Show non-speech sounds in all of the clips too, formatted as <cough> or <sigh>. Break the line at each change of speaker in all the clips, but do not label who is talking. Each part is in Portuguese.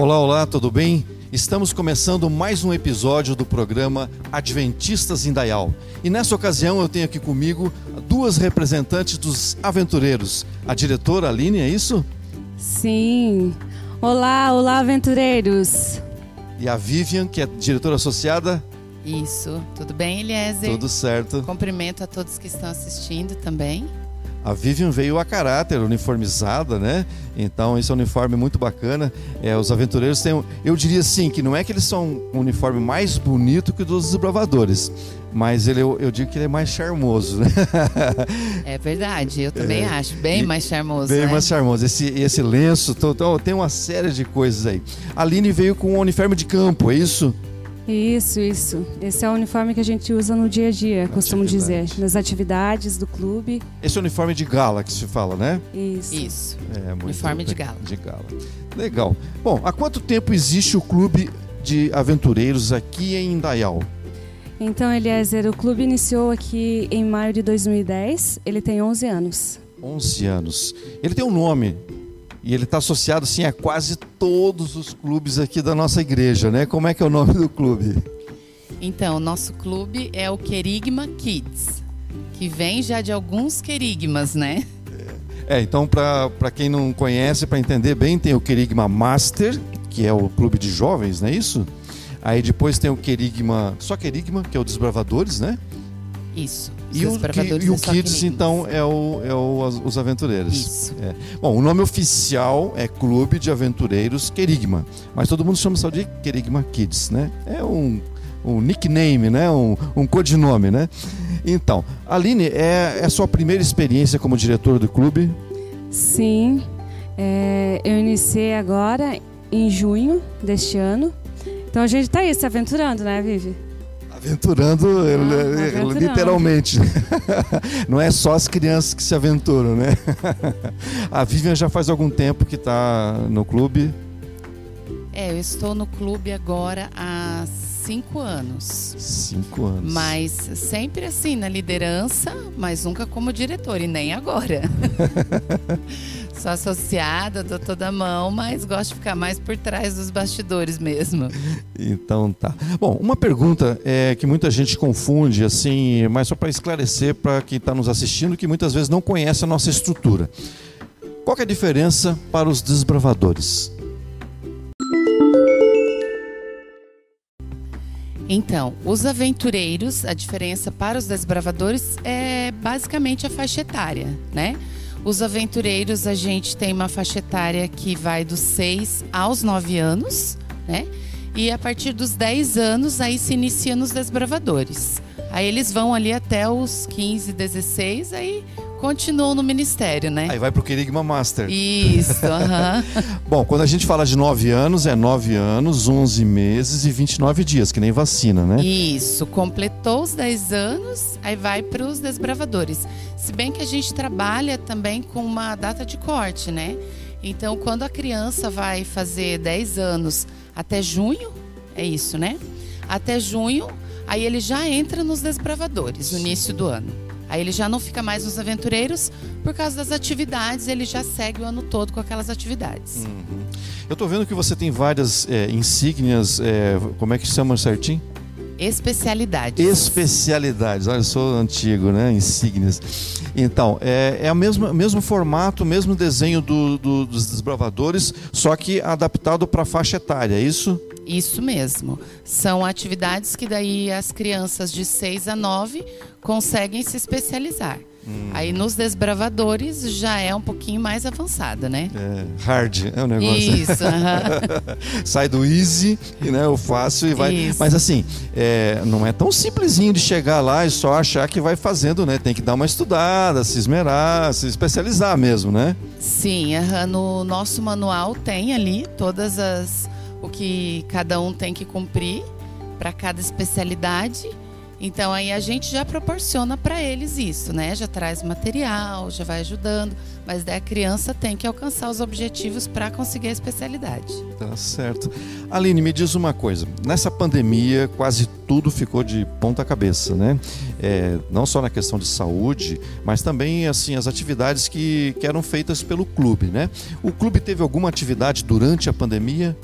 Olá, olá, tudo bem? Estamos começando mais um episódio do programa Adventistas em Dayal. E nessa ocasião eu tenho aqui comigo duas representantes dos aventureiros. A diretora Aline, é isso?
Sim. Olá, olá, aventureiros.
E a Vivian, que é diretora associada.
Isso. Tudo bem, Eliezer?
Tudo certo.
Cumprimento a todos que estão assistindo também.
A Vivian veio a caráter, uniformizada, né? Então, esse é um uniforme muito bacana. É, os aventureiros têm, eu diria assim, que não é que eles são um uniforme mais bonito que o dos desbravadores, mas ele, eu, eu, digo que ele é mais charmoso, né?
É verdade, eu também é, acho, bem mais charmoso.
Bem
né?
mais charmoso. Esse, esse lenço, tô, tô, tem uma série de coisas aí. A Aline veio com um uniforme de campo, é isso?
Isso, isso. Esse é o uniforme que a gente usa no dia a dia, costumo dizer, nas atividades do clube.
Esse é o uniforme de gala que se fala, né?
Isso.
Isso. É, uniforme de gala.
De gala. Legal. Bom, há quanto tempo existe o clube de aventureiros aqui em Indaial?
Então, Eliezer, o clube iniciou aqui em maio de 2010. Ele tem 11 anos.
11 anos. Ele tem um nome, e ele está associado assim a quase todos os clubes aqui da nossa igreja, né? Como é que é o nome do clube?
Então, o nosso clube é o Querigma Kids, que vem já de alguns querigmas, né?
É, então para quem não conhece, para entender bem, tem o Querigma Master, que é o clube de jovens, não é isso? Aí depois tem o Querigma, só Querigma, que é o Desbravadores, né?
Isso.
E o, que, e o Kids, então, é, o, é o, os aventureiros.
Isso.
É. Bom, o nome oficial é Clube de Aventureiros Querigma. Mas todo mundo chama só de Querigma Kids, né? É um, um nickname, né? Um, um codinome, né? Então, Aline, é, é a sua primeira experiência como diretora do clube?
Sim. É, eu iniciei agora em junho deste ano. Então a gente está aí se aventurando, né, Vivi?
Aventurando, ah, literalmente. <laughs> Não é só as crianças que se aventuram, né? <laughs> A Vivian já faz algum tempo que está no clube.
É, eu estou no clube agora há cinco anos.
Cinco anos.
Mas sempre assim, na liderança, mas nunca como diretor, e nem agora. <laughs> Sou associada, dou toda a mão, mas gosto de ficar mais por trás dos bastidores mesmo.
Então tá. Bom, uma pergunta é que muita gente confunde, assim, mas só para esclarecer para quem está nos assistindo, que muitas vezes não conhece a nossa estrutura. Qual é a diferença para os desbravadores?
Então, os aventureiros, a diferença para os desbravadores é basicamente a faixa etária, né? Os aventureiros, a gente tem uma faixa etária que vai dos 6 aos 9 anos, né? E a partir dos 10 anos, aí se inicia nos desbravadores. Aí eles vão ali até os 15, 16, aí continuam no ministério, né?
Aí vai pro Querigma Master.
Isso, <laughs> aham.
Bom, quando a gente fala de 9 anos, é 9 anos, 11 meses e 29 dias, que nem vacina, né?
Isso, completou os 10 anos, aí vai para os desbravadores. Se bem que a gente trabalha também com uma data de corte, né? Então, quando a criança vai fazer 10 anos até junho, é isso, né? Até junho, aí ele já entra nos desbravadores no início do ano. Aí ele já não fica mais nos aventureiros por causa das atividades, ele já segue o ano todo com aquelas atividades.
Uhum. Eu estou vendo que você tem várias é, insígnias, é, como é que chama certinho?
Especialidades.
Especialidades, olha, eu sou antigo, né? Insígnias. Então, é, é o mesmo, mesmo formato, mesmo desenho do, do, dos desbravadores, só que adaptado para a faixa etária, é isso?
Isso mesmo. São atividades que daí as crianças de 6 a 9 conseguem se especializar. Hum. Aí nos desbravadores já é um pouquinho mais avançada, né?
É, hard é o negócio.
Isso. Uh <laughs> -huh.
Sai do easy, né, o fácil e vai. Isso. Mas assim, é, não é tão simplesinho de chegar lá e só achar que vai fazendo, né? Tem que dar uma estudada, se esmerar, se especializar mesmo, né?
Sim, uh -huh. no nosso manual tem ali todas as o que cada um tem que cumprir para cada especialidade. Então aí a gente já proporciona para eles isso, né? Já traz material, já vai ajudando, mas daí a criança tem que alcançar os objetivos para conseguir a especialidade.
Tá certo. Aline, me diz uma coisa. Nessa pandemia, quase tudo ficou de ponta cabeça, né? É, não só na questão de saúde, mas também assim as atividades que, que eram feitas pelo clube, né? O clube teve alguma atividade durante a pandemia?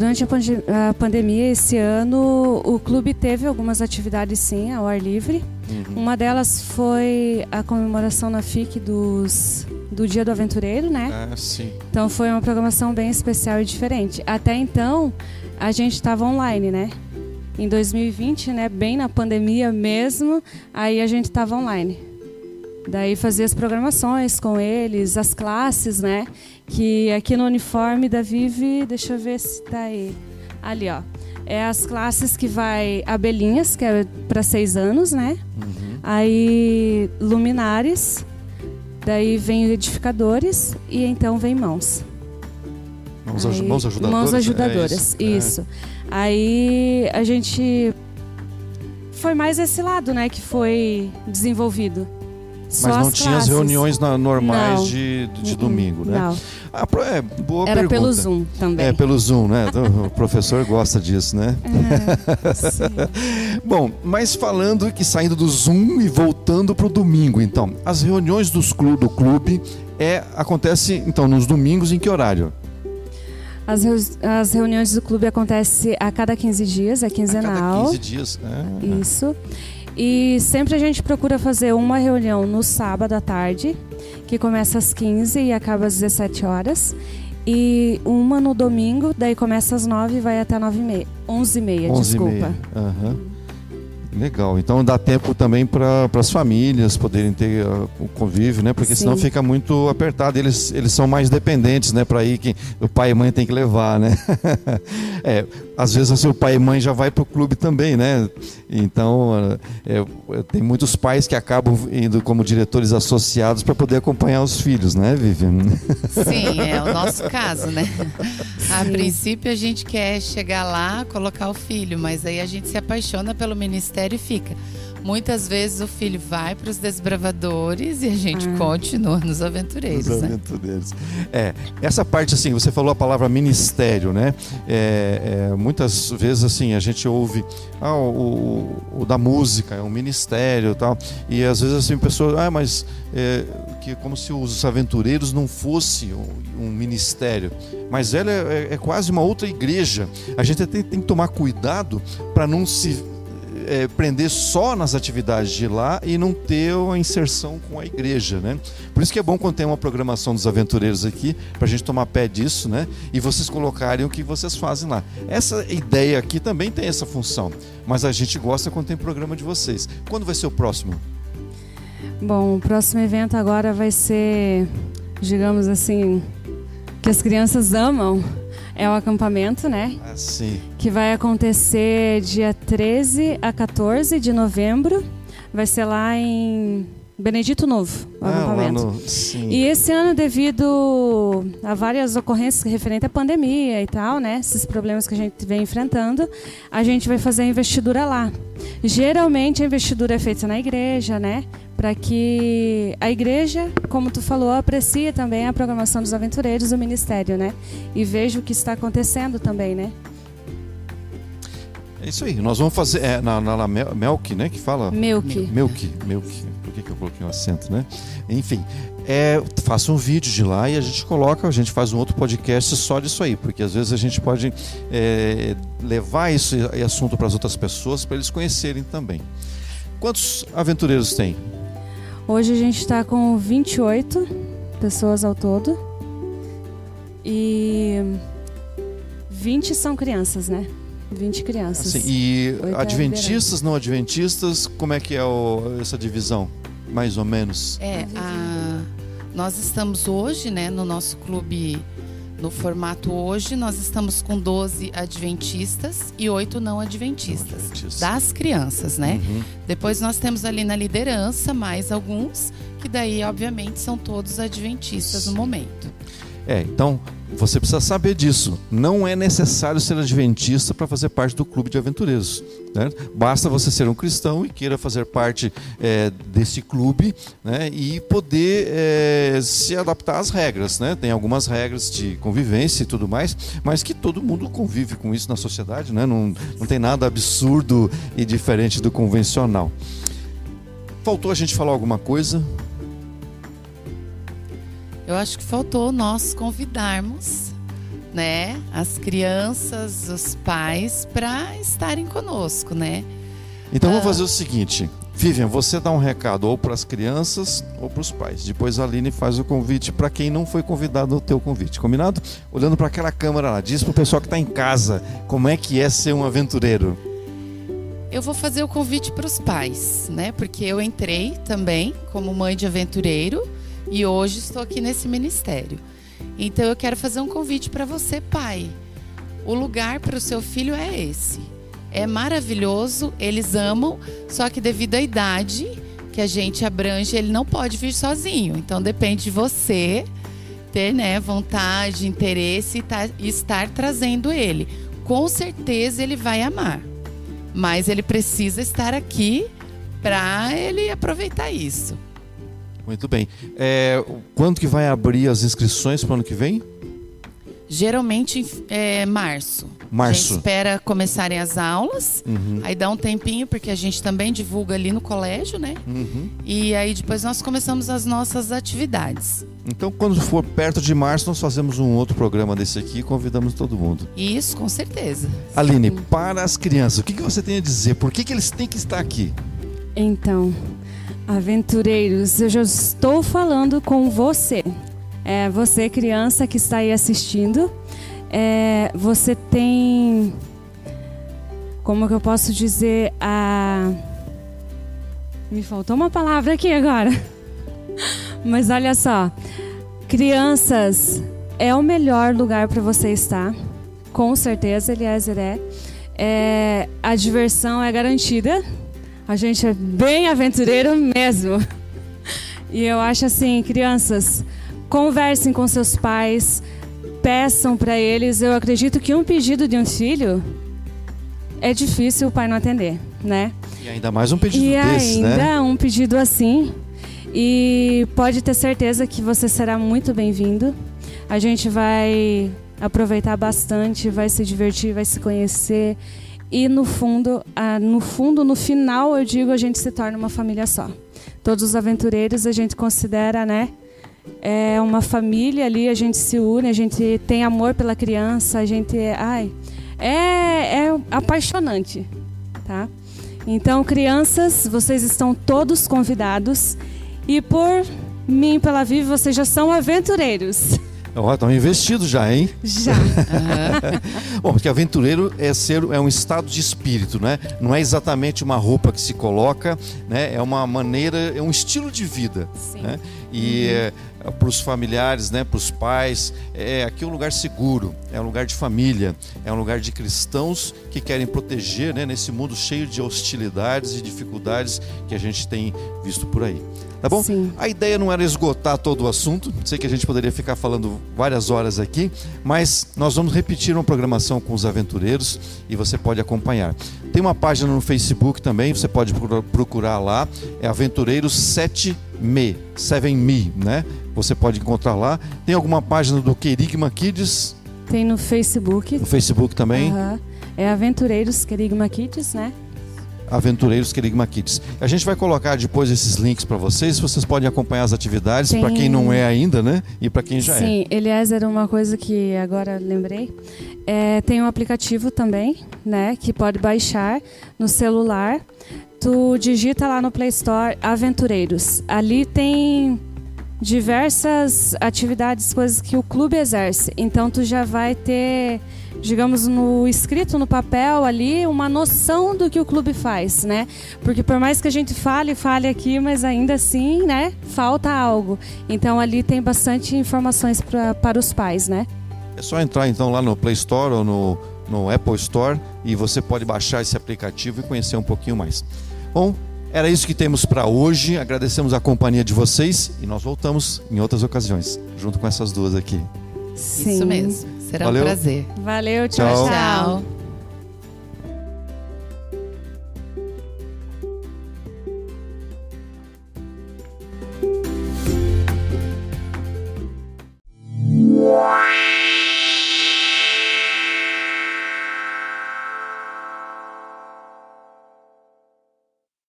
Durante a, a pandemia esse ano, o clube teve algumas atividades sim ao ar livre.
Uhum.
Uma delas foi a comemoração na FIC dos, do Dia do Aventureiro, né?
Ah, sim.
Então foi uma programação bem especial e diferente. Até então, a gente estava online, né? Em 2020, né, bem na pandemia mesmo, aí a gente estava online. Daí fazia as programações com eles, as classes, né? Que aqui no uniforme da Vive, deixa eu ver se tá aí. Ali, ó. É as classes que vai abelhinhas, que é para seis anos, né?
Uhum.
Aí luminares, daí vem edificadores e então vem mãos.
Mãos,
Aí,
mãos ajudadoras.
Mãos
é
ajudadoras,
isso. É.
isso. Aí a gente foi mais esse lado, né, que foi desenvolvido. Só
Mas não tinha as reuniões na- normais
Não.
de, de domingo, né?
Não,
Ah, é, boa
era
pergunta.
pelo Zoom também.
É, pelo Zoom, né? Então, O professor gosta disso, né?
É. <laughs>
Bom, mas falando que saindo do Zoom e voltando para o domingo, então, as reuniões dos clu- do clube é, acontece então nos domingos em que horário?
As, as reuniões do clube acontecem a cada 15 dias, é
A
quinzenal.
cada 15 dias. É.
Isso. E sempre a gente procura fazer uma reunião no sábado à tarde, que começa às 15 e acaba às 17 horas. E uma no domingo, daí começa às 9 e vai até 9 e meia. 11 e meia,
11 e
desculpa.
meia. Aham. Legal. Então dá tempo também para as famílias poderem ter ah, o convívio, né? Porque senão
Sim.
fica muito apertado. Eles, eles são mais dependentes, né? Para ir que o pai e mãe tem que levar, né? <laughs> é, às vezes o pai e mãe já vai para o clube também, né? Então ah, é, é, tem muitos pais que acabam indo como diretores associados para poder acompanhar os filhos, né, Vivian? <laughs>
Sim, é o nosso caso, né? A
Sim.
princípio a gente quer chegar lá, colocar o filho, mas aí a gente se apaixona pelo ministério e fica. Muitas vezes o filho vai para os desbravadores e a gente
Ah.
continua nos aventureiros,
Os
né?
aventureiros. É, essa parte assim, você falou a palavra ministério, né? É, é, muitas vezes assim a gente ouve ah, o, o- o da música é um ministério, e tal, e às vezes assim a pessoa, ah, mas é, que como se os aventureiros não fosse um, um ministério, mas ela é, é quase uma outra igreja. A gente tem, tem que tomar cuidado para não se é, prender só nas atividades de lá e não ter uma inserção com a igreja, né? Por isso que é bom quando tem uma programação dos aventureiros aqui, para a gente tomar pé disso, né? E vocês colocarem o que vocês fazem lá. Essa ideia aqui também tem essa função, mas a gente gosta quando tem programa de vocês. Quando vai ser o próximo?
Bom, o próximo evento agora vai ser, digamos assim, que as crianças amam. É o acampamento, né?
Assim.
que vai acontecer dia 13 a 14 de novembro. Vai ser lá em Benedito Novo, o
Ah,
acampamento.
no... Sim.
E esse ano, devido a várias ocorrências referentes à pandemia e tal, né? Esses problemas que a gente vem enfrentando, a gente vai fazer a investidura lá. Geralmente a investidura é feita na igreja, né? Para que a igreja, como tu falou, aprecie também a programação dos aventureiros do ministério, né? E veja o que está acontecendo também, né?
É isso aí. Nós vamos fazer é, na, na, na Mel- Melk, né? Que fala.
Milk.
Milk, Milk. Por que, que eu coloquei um acento, né? Enfim, é, faça um vídeo de lá e a gente coloca, a gente faz um outro podcast só disso aí, porque às vezes a gente pode é, levar esse assunto para as outras pessoas, para eles conhecerem também. Quantos aventureiros tem?
Hoje a gente está com 28 pessoas ao todo. E 20 são crianças, né? 20 crianças.
Assim, e adventistas, não adventistas, como é que é o- essa divisão? Mais ou menos.
É, a- nós estamos hoje, né, no nosso clube, no formato hoje, nós estamos com 12 adventistas e 8 não adventistas.
Não adventistas.
Das crianças, né?
Uhum.
Depois nós temos ali na liderança mais alguns, que daí, obviamente, são todos adventistas no momento.
É, então você precisa saber disso. Não é necessário ser adventista para fazer parte do clube de aventureiros. né? Basta você ser um cristão e queira fazer parte é, desse clube né? e poder é, se adaptar às regras. Né? Tem algumas regras de convivência e tudo mais, mas que todo mundo convive com isso na sociedade. Né? Não, não tem nada absurdo e diferente do convencional. Faltou a gente falar alguma coisa?
Eu acho que faltou nós convidarmos né, as crianças, os pais para estarem conosco, né?
Então vamos fazer o seguinte, Vivian, você dá um recado ou para as crianças ou para os pais. Depois a Aline faz o convite para quem não foi convidado no teu convite. Combinado? Olhando para aquela câmera lá, diz para o pessoal que está em casa como é que é ser um aventureiro.
Eu vou fazer o convite para os pais, né? Porque eu entrei também como mãe de aventureiro e hoje estou aqui nesse ministério. Então eu quero fazer um convite para você, pai. O lugar para o seu filho é esse. É maravilhoso, eles amam, só que devido à idade que a gente abrange, ele não pode vir sozinho. Então depende de você ter, né, vontade, interesse e, tá, estar trazendo ele. Com certeza ele vai amar mas ele precisa estar aqui para ele aproveitar isso.
Muito bem. É, quando que vai abrir as inscrições para o ano que vem?
Geralmente é março.
Março.
A gente espera começarem as aulas, uhum. aí dá um tempinho, porque a gente também divulga ali no colégio, né? Uhum. E aí depois nós começamos as nossas atividades.
Então, quando for perto de março, nós fazemos um outro programa desse aqui e convidamos todo mundo.
Isso, com certeza.
Aline, Sim. para as crianças, o que, que você tem a dizer? Por que, que eles têm que estar aqui?
Então, aventureiros, eu já estou falando com você. É, você, criança que está aí assistindo, é, você tem, como que eu posso dizer, a... Me faltou uma palavra aqui agora. <laughs> Mas olha só, crianças é o melhor lugar para você estar. Com certeza, Eliezer é. é. A diversão é garantida. A gente é bem aventureiro mesmo. E eu acho assim, crianças, conversem com seus pais, peçam para eles. Eu acredito que um pedido de um filho é difícil o pai não atender, né?
E ainda mais um pedido
e
desse,
né? ainda um pedido assim. E pode ter certeza que você será muito bem-vindo. A gente vai aproveitar bastante, vai se divertir, vai se conhecer. E no fundo, no fundo, no final, eu digo, a gente se torna uma família só. Todos os aventureiros a gente considera, né? É uma família ali, a gente se une, a gente tem amor pela criança, a gente, ai, é, é apaixonante, tá? Então, crianças, vocês estão todos convidados e por mim, pela Vive, vocês já são aventureiros. <laughs>
Ó, estão investidos já, hein?
Já. <laughs>
Bom, porque aventureiro é ser é um estado de espírito, né? Não é exatamente uma roupa que se coloca, né? É uma maneira, é um estilo de vida, Sim. né? E uhum. é, para os familiares, né, para os pais. É aqui é um lugar seguro, é um lugar de família, é um lugar de cristãos que querem proteger, né, nesse mundo cheio de hostilidades e dificuldades que a gente tem visto por aí. Tá bom?
Sim.
A ideia não era esgotar todo o assunto, sei que a gente poderia ficar falando várias horas aqui, mas nós vamos repetir uma programação com os aventureiros e você pode acompanhar. Tem uma página no Facebook também, você pode procurar lá, é Aventureiros 7Me, 7Me, né? Você pode encontrar lá. Tem alguma página do Querigma Kids?
Tem no Facebook.
No Facebook também?
Uhum. É Aventureiros Querigma Kids, né?
Aventureiros Querigma Kids. A gente vai colocar depois esses links para vocês, vocês podem acompanhar as atividades para quem não é ainda, né? E para quem já
Sim,
é.
Sim, Eliezer, uma coisa que agora lembrei, é, tem um aplicativo também, né, que pode baixar no celular. Tu digita lá no Play Store Aventureiros. Ali tem diversas atividades, coisas que o clube exerce. Então tu já vai ter, digamos, no escrito no papel ali, uma noção do que o clube faz, né? Porque por mais que a gente fale, fale aqui, mas ainda assim, né, falta algo. Então ali tem bastante informações pra, para os pais, né?
É só entrar então lá no Play Store ou no, no Apple Store e você pode baixar esse aplicativo e conhecer um pouquinho mais. Bom, era isso que temos para hoje. Agradecemos a companhia de vocês e nós voltamos em outras ocasiões, junto com essas duas aqui.
Sim.
Isso mesmo. Será Valeu. um prazer.
Valeu, tchau.
tchau. tchau.